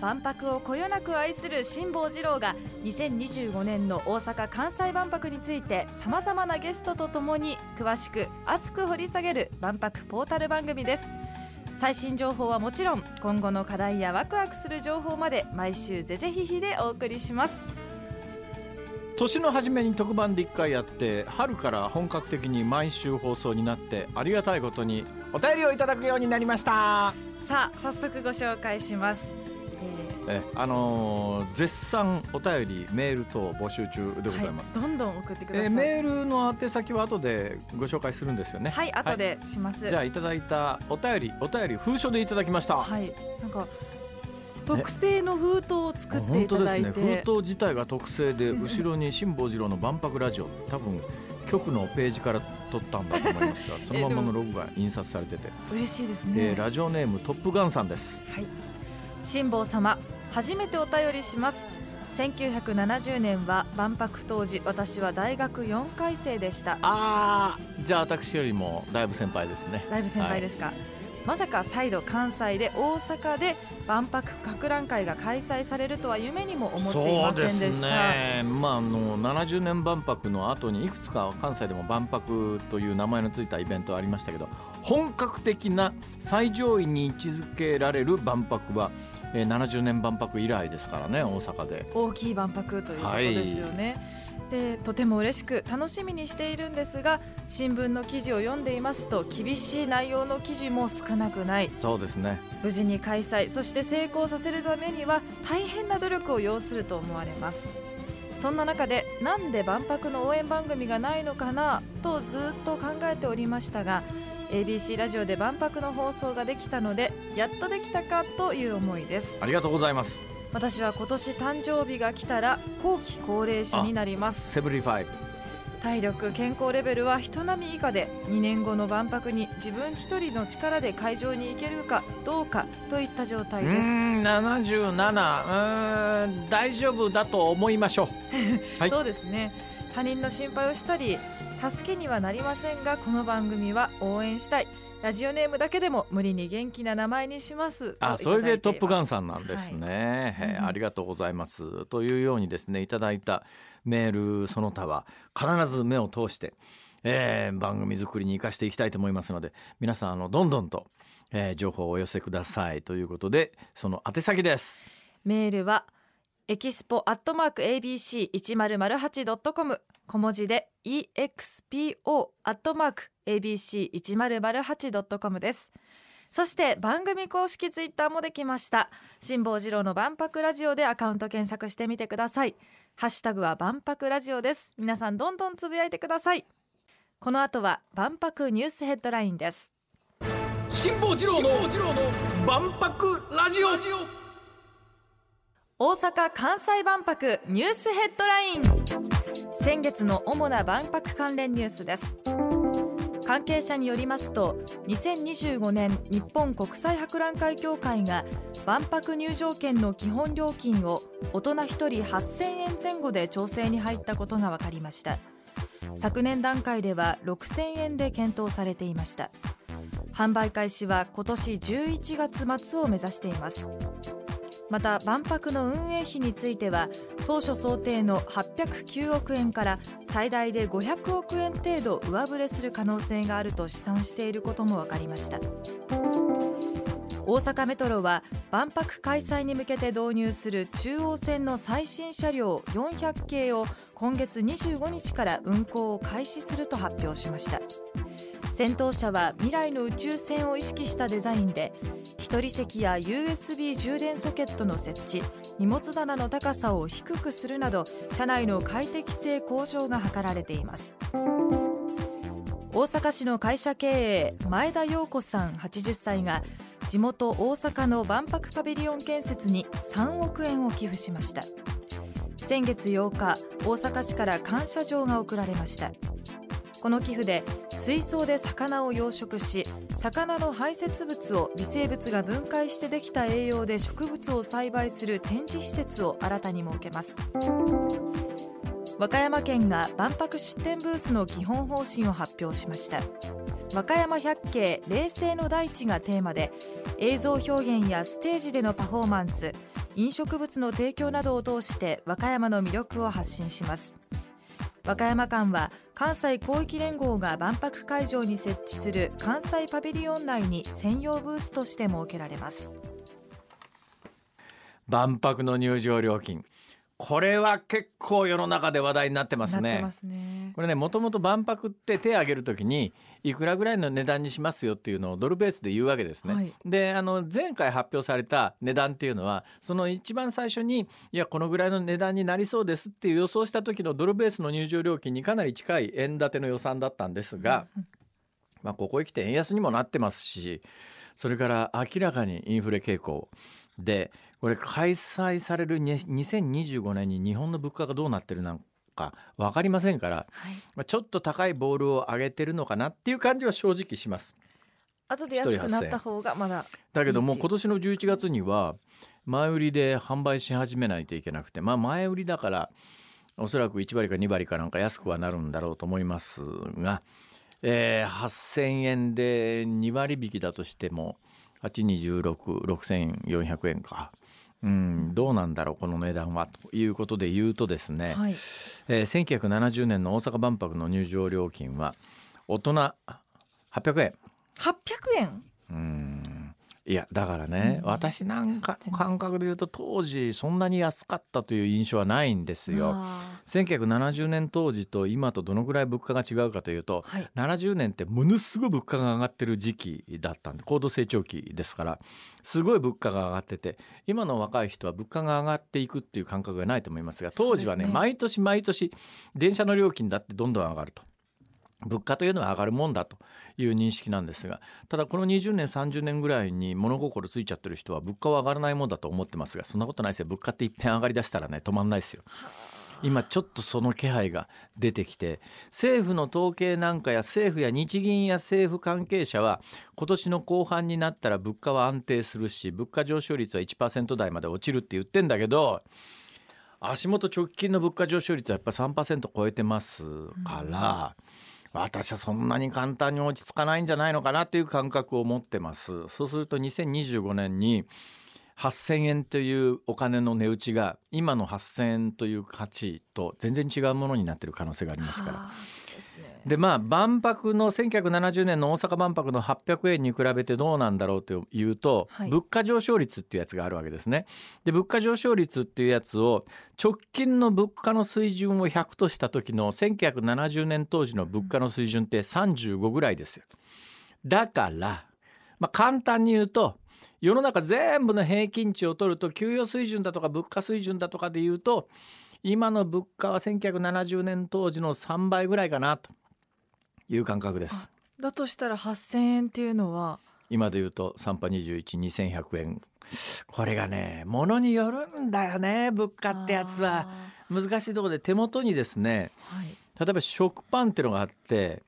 万博をこよなく愛する辛坊治郎が2025年の大阪・関西万博についてさまざまなゲストとともに詳しく熱く掘り下げる万博ポータル番組です。最新情報はもちろん今後の課題やワクワクする情報まで毎週ぜぜひひでお送りします。年の初めに特番で1回やって春から本格的に毎週放送になってありがたいことにお便りをいただくようになりました。さあ早速ご紹介します、えあのー絶賛お便りメール等募集中でございます、はい、どんどん送ってください、えーメールの宛先は後でご紹介するんですよね。はい後でします、じゃあいただいたお便りお便り封書でいただきました、はい、なんか特製の封筒を作っていただいて、ね封筒自体が特製で後ろに辛坊治郎の万博ラジオ。多分局のページから撮ったんだと思いますが そのままのロゴが印刷されてて、嬉しいですえねー。ラジオネームトップガンさんです。はい、辛坊様、初めてお便りします。1970年は万博当時、私は大学4回生でした。あーじゃあ私よりもだいぶ先輩ですねだいぶ先輩ですか。まさか再度関西で大阪で万博博覧会が開催されるとは夢にも思っていませんでした。そうですねまああの70年万博の後にいくつか関西でも万博という名前のついたイベントありましたけど本格的な最上位に位置づけられる万博は、えー70年万博以来ですからね大阪で。大きい万博ということですよね。でとても嬉しく楽しみにしているんですが新聞の記事を読んでいますと厳しい内容の記事も少なくない。そうですね。無事に開催そして成功させるためには大変な努力を要すると思われます。そんな中でなんで万博の応援番組がないのかなとずっと考えておりましたが ABC ラジオで万博の放送ができたのでやっとできたかという思いです。ありがとうございます。私は今年誕生日が来たら後期高齢者になります。 Seventy-five。体力健康レベルは人並み以下で2年後の万博に自分一人の力で会場に行けるかどうかといった状態です。うーん77うーん大丈夫だと思いましょう。はい。そうですね。他人の心配をしたり助けにはなりませんがこの番組は応援したい。ラジオネームだけでも無理に元気な名前にします。あそれでトップガンんさんなんですね、はい。ありがとうございます。というようにですねいただいたメールその他は必ず目を通して、えー番組作りに生かしていきたいと思いますので皆さんあのどんどんと、えー情報をお寄せくださいということでその宛先です。メールはエキスポアットマーク ABC1008.com 小文字で EXPO アットマーク ABC1008.com です。そして番組公式ツイッターもできました。辛坊治郎の万博ラジオでアカウント検索してみてください。ハッシュタグは万博ラジオです。皆さんどんどんつぶやいてください。この後は万博ニュースヘッドラインです。辛坊治郎の万博ラジオ。大阪・関西万博ニュースヘッドライン。先月の主な万博関連ニュースです。関係者によりますと2025年日本国際博覧会協会が万博入場券の基本料金を大人1人8000円前後で調整に入ったことが分かりました。昨年段階では6000円で検討されていました。販売開始は今年11月末を目指しています。また万博の運営費については当初想定の809億円から最大で500億円程度上振れする可能性があると試算していることも分かりました。大阪メトロは万博開催に向けて導入する中央線の最新車両400系を今月25日から運行を開始すると発表しました。先頭車は未来の宇宙船を意識したデザインで人席や USB 充電ソケットの設置荷物棚の高さを低くするなど車内の快適性向上が図られています。大阪市の会社経営前田陽子さん80歳が地元大阪の万博パビリオン建設に3億円を寄付しました。先月8日大阪市から感謝状が贈られました。この寄付で水槽で魚を養殖し魚の排泄物を微生物が分解してできた栄養で植物を栽培する展示施設を新たに設けます。和歌山県が万博出展ブースの基本方針を発表しました。和歌山百景冷静の大地がテーマで映像表現やステージでのパフォーマンス飲食物の提供などを通して和歌山の魅力を発信します。和歌山間は関西広域連合が万博会場に設置する関西パビリオン内に専用ブースとして設けられます。万博の入場料金これは結構世の中で話題になってますね。すねこれねもともと万博って手を挙げるときにいくらぐらいの値段にしますよっていうのをドルベースで言うわけですね。はいであの前回発表された値段っていうのはその一番最初にいやこのぐらいの値段になりそうですっていう予想した時のドルベースの入場料金にかなり近い円建ての予算だったんですが、まあ、ここへ来て円安にもなってますしそれから明らかにインフレ傾向でこれ開催されるに2025年に日本の物価がどうなってるのか分かりませんから、はい、まあ、ちょっと高いボールを上げてるのかなっていう感じは正直します。後で安くなった方がまだだけどもいいって今年の11月には前売りで販売し始めないといけなくてまあ前売りだからおそらく1割か2割かなんか安くはなるんだろうと思いますが、えー8,000円で2割引きだとしても826,6400円か。うん、どうなんだろうこの値段は。ということで言うとですね、はい、えー1970年の大阪万博の入場料金は大人800円800円。うんいやだからね、うん。私なんか全然。感覚で言うと当時そんなに安かったという印象はないんですよ。あ1970年当時と今とどのぐらい物価が違うかというとーはい。70年ってものすごい物価が上がってる時期だったんで高度成長期ですからすごい物価が上がってて今の若い人は物価が上がっていくっていう感覚がないと思いますが当時はねね毎年毎年電車の料金だってどんどん上がると。物価というのは上がるもんだという認識なんですがただこの20年30年ぐらいに物心ついちゃってる人は物価は上がらないもんだと思ってますがそんなことないですよ物価っていっぺん上がりだしたらね止まんないですよ。今ちょっとその気配が出てきて政府の統計なんかや政府や日銀や政府関係者は今年の後半になったら物価は安定するし物価上昇率は1%台まで落ちるって言ってんだけど足元直近の物価上昇率はやっぱ3%超えてますから、私はそんなに簡単に落ち着かないんじゃないのかなという感覚を持ってます。そうすると2025年に8,000円というお金の値打ちが今の8,000円という価値と全然違うものになってる可能性がありますから。でまあ万博の1970年の大阪万博の800円に比べてどうなんだろうというと、はい物価上昇率っていうやつがあるわけですね。で物価上昇率っていうやつを直近の物価の水準を100とした時の1970年当時の物価の水準って35ぐらいですよ。だから、まあ、簡単に言うと世の中全部の平均値を取ると給与水準だとか物価水準だとかで言うと今の物価は1970年当時の3倍ぐらいかなという感覚です。だとしたら8000円っていうのは？今で言うと3波212100円。これがねものによるんだよね物価ってやつは。あ難しいところで手元にですねーはい。例えば食パンっていうのがあって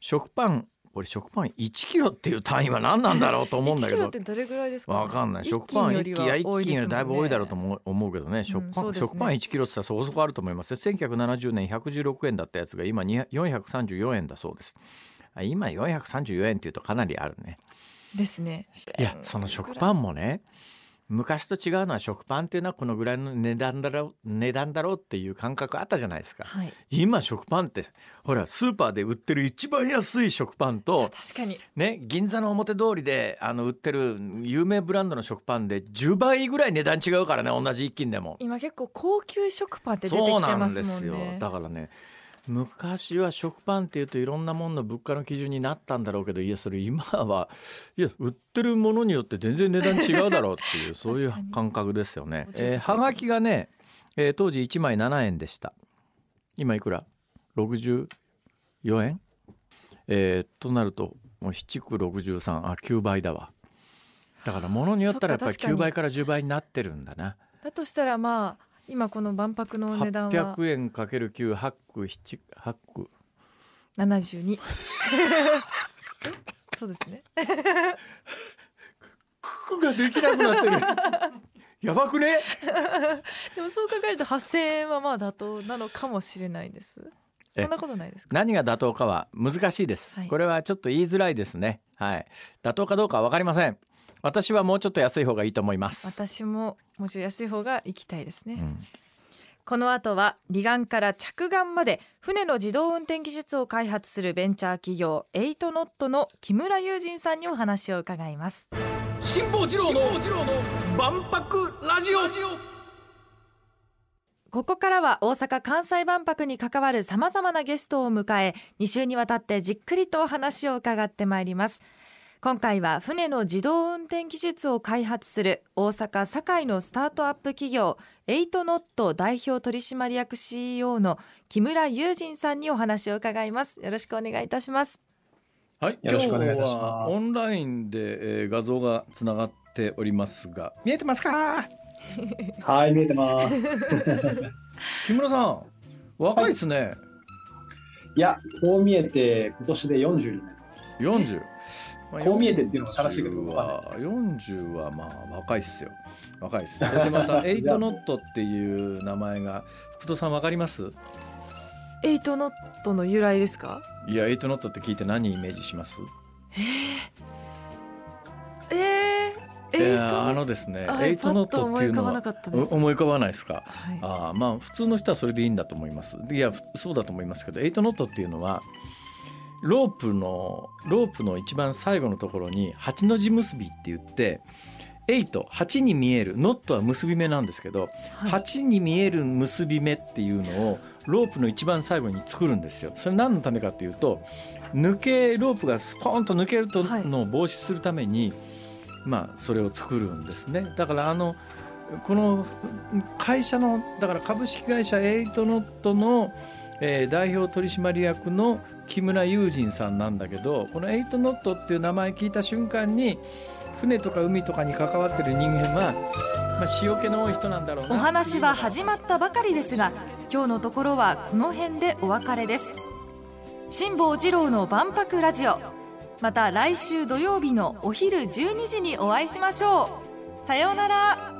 食パンこれ食パン1キロっていう単位は何なんだろうと思うんだけ1キロどどれぐらいですか、わかんない。一食パン1斤よりは斤いや1斤よりだいぶ多いだろうと思思うけどね。食パン、そうね。食パン1キロってそこそこあると思います。1970年116円だったやつが今に434円だそうです。あ今434円っていうとかなりあるね。ですね。いやその食パンもね昔と違うのは食パンっていうのはこのぐらいの値段だろう値段だろうっていう感覚あったじゃないですか。はい。今食パンってほらスーパーで売ってる一番安い食パンと確かに。ね銀座の表通りであの売ってる有名ブランドの食パンで10倍ぐらい値段違うからね同じ一斤でも。今結構高級食パンって出てそうなきてますんですよもんねだからね昔は食パンっていうといろんなものの物価の基準になったんだろうけどいやそれ今はいや売ってるものによって全然値段違うだろうっていうそういう感覚ですよね。えーはがきがね、えー当時1枚7円でした。今いくら？64円、えーとなるともう7区63あ9倍だわ。だからものによったらやっぱりそっか確かに。9倍から10倍になってるんだな。だとしたらまあ今この万博の値段は800円かける9八区七八区72 そうですね。区ができなくなってる。やばくね？でもそう考えると8000円はまあ妥当なのかもしれないです。そんなことないですか？何が妥当かは難しいです、はい。これはちょっと言いづらいですね。はい。妥当かどうかは分かりません私はもうちょっと安い方がいいと思います、私ももうちょい安い方が行きたいですね、うん。この後は離岸から着岸まで船の自動運転技術を開発するベンチャー企業エイトノットの木村雄人さんにお話を伺います。辛坊治郎の万博ラジオ。ここからは大阪・関西万博に関わるさまざまなゲストを迎え2週にわたってじっくりとお話を伺ってまいります今回は船の自動運転技術を開発する大阪堺のスタートアップ企業エイトノット代表取締役 CEO の木村雄人さんにお話を伺います。よろしくお願いいたします。はい、よろしくお願いいたします。今日はオンラインで、えー画像がつながっておりますが。見えてますか？はい、見えてます。木村さん若いですね、い。や、こう見えて、今年で40になります。40、まあこう見えてっていうのが正しいかどう40かわかんないは40はまあ若いっすよ。若いっすそれでまたエイトノットっていう名前が福戸さんわかりますエイトノットの由来ですか？いやエイトノットって聞いて何イメージします？えー、エイト？いやあのですねあエイトノットっていうのは思い浮かばなかったです。お思い浮かばないですか？はい。あーまあ普通の人はそれでいいんだと思います。いやふそうだと思いますけどエイトノットっていうのはロープのロープの一番最後のところに8の字結びって言って8 8に見えるノットは結び目なんですけど、はい8に見える結び目っていうのをロープの一番最後に作るんですよ。それ何のためかっていうと抜けロープがスポーンと抜けるとはいのを防止するために、まあそれを作るんですね。だからあのこの会社のだから株式会社エイトノットの、えー代表取締役の木村雄人さんなんだけどこのエイトノットっていう名前聞いた瞬間に船とか海とかに関わってる人間は、まあ、塩気の多い人なんだろうな。お話は始まったばかりですが今日のところはこの辺でお別れです。辛坊治郎の万博ラジオ。また来週土曜日のお昼12時にお会いしましょう。さようなら。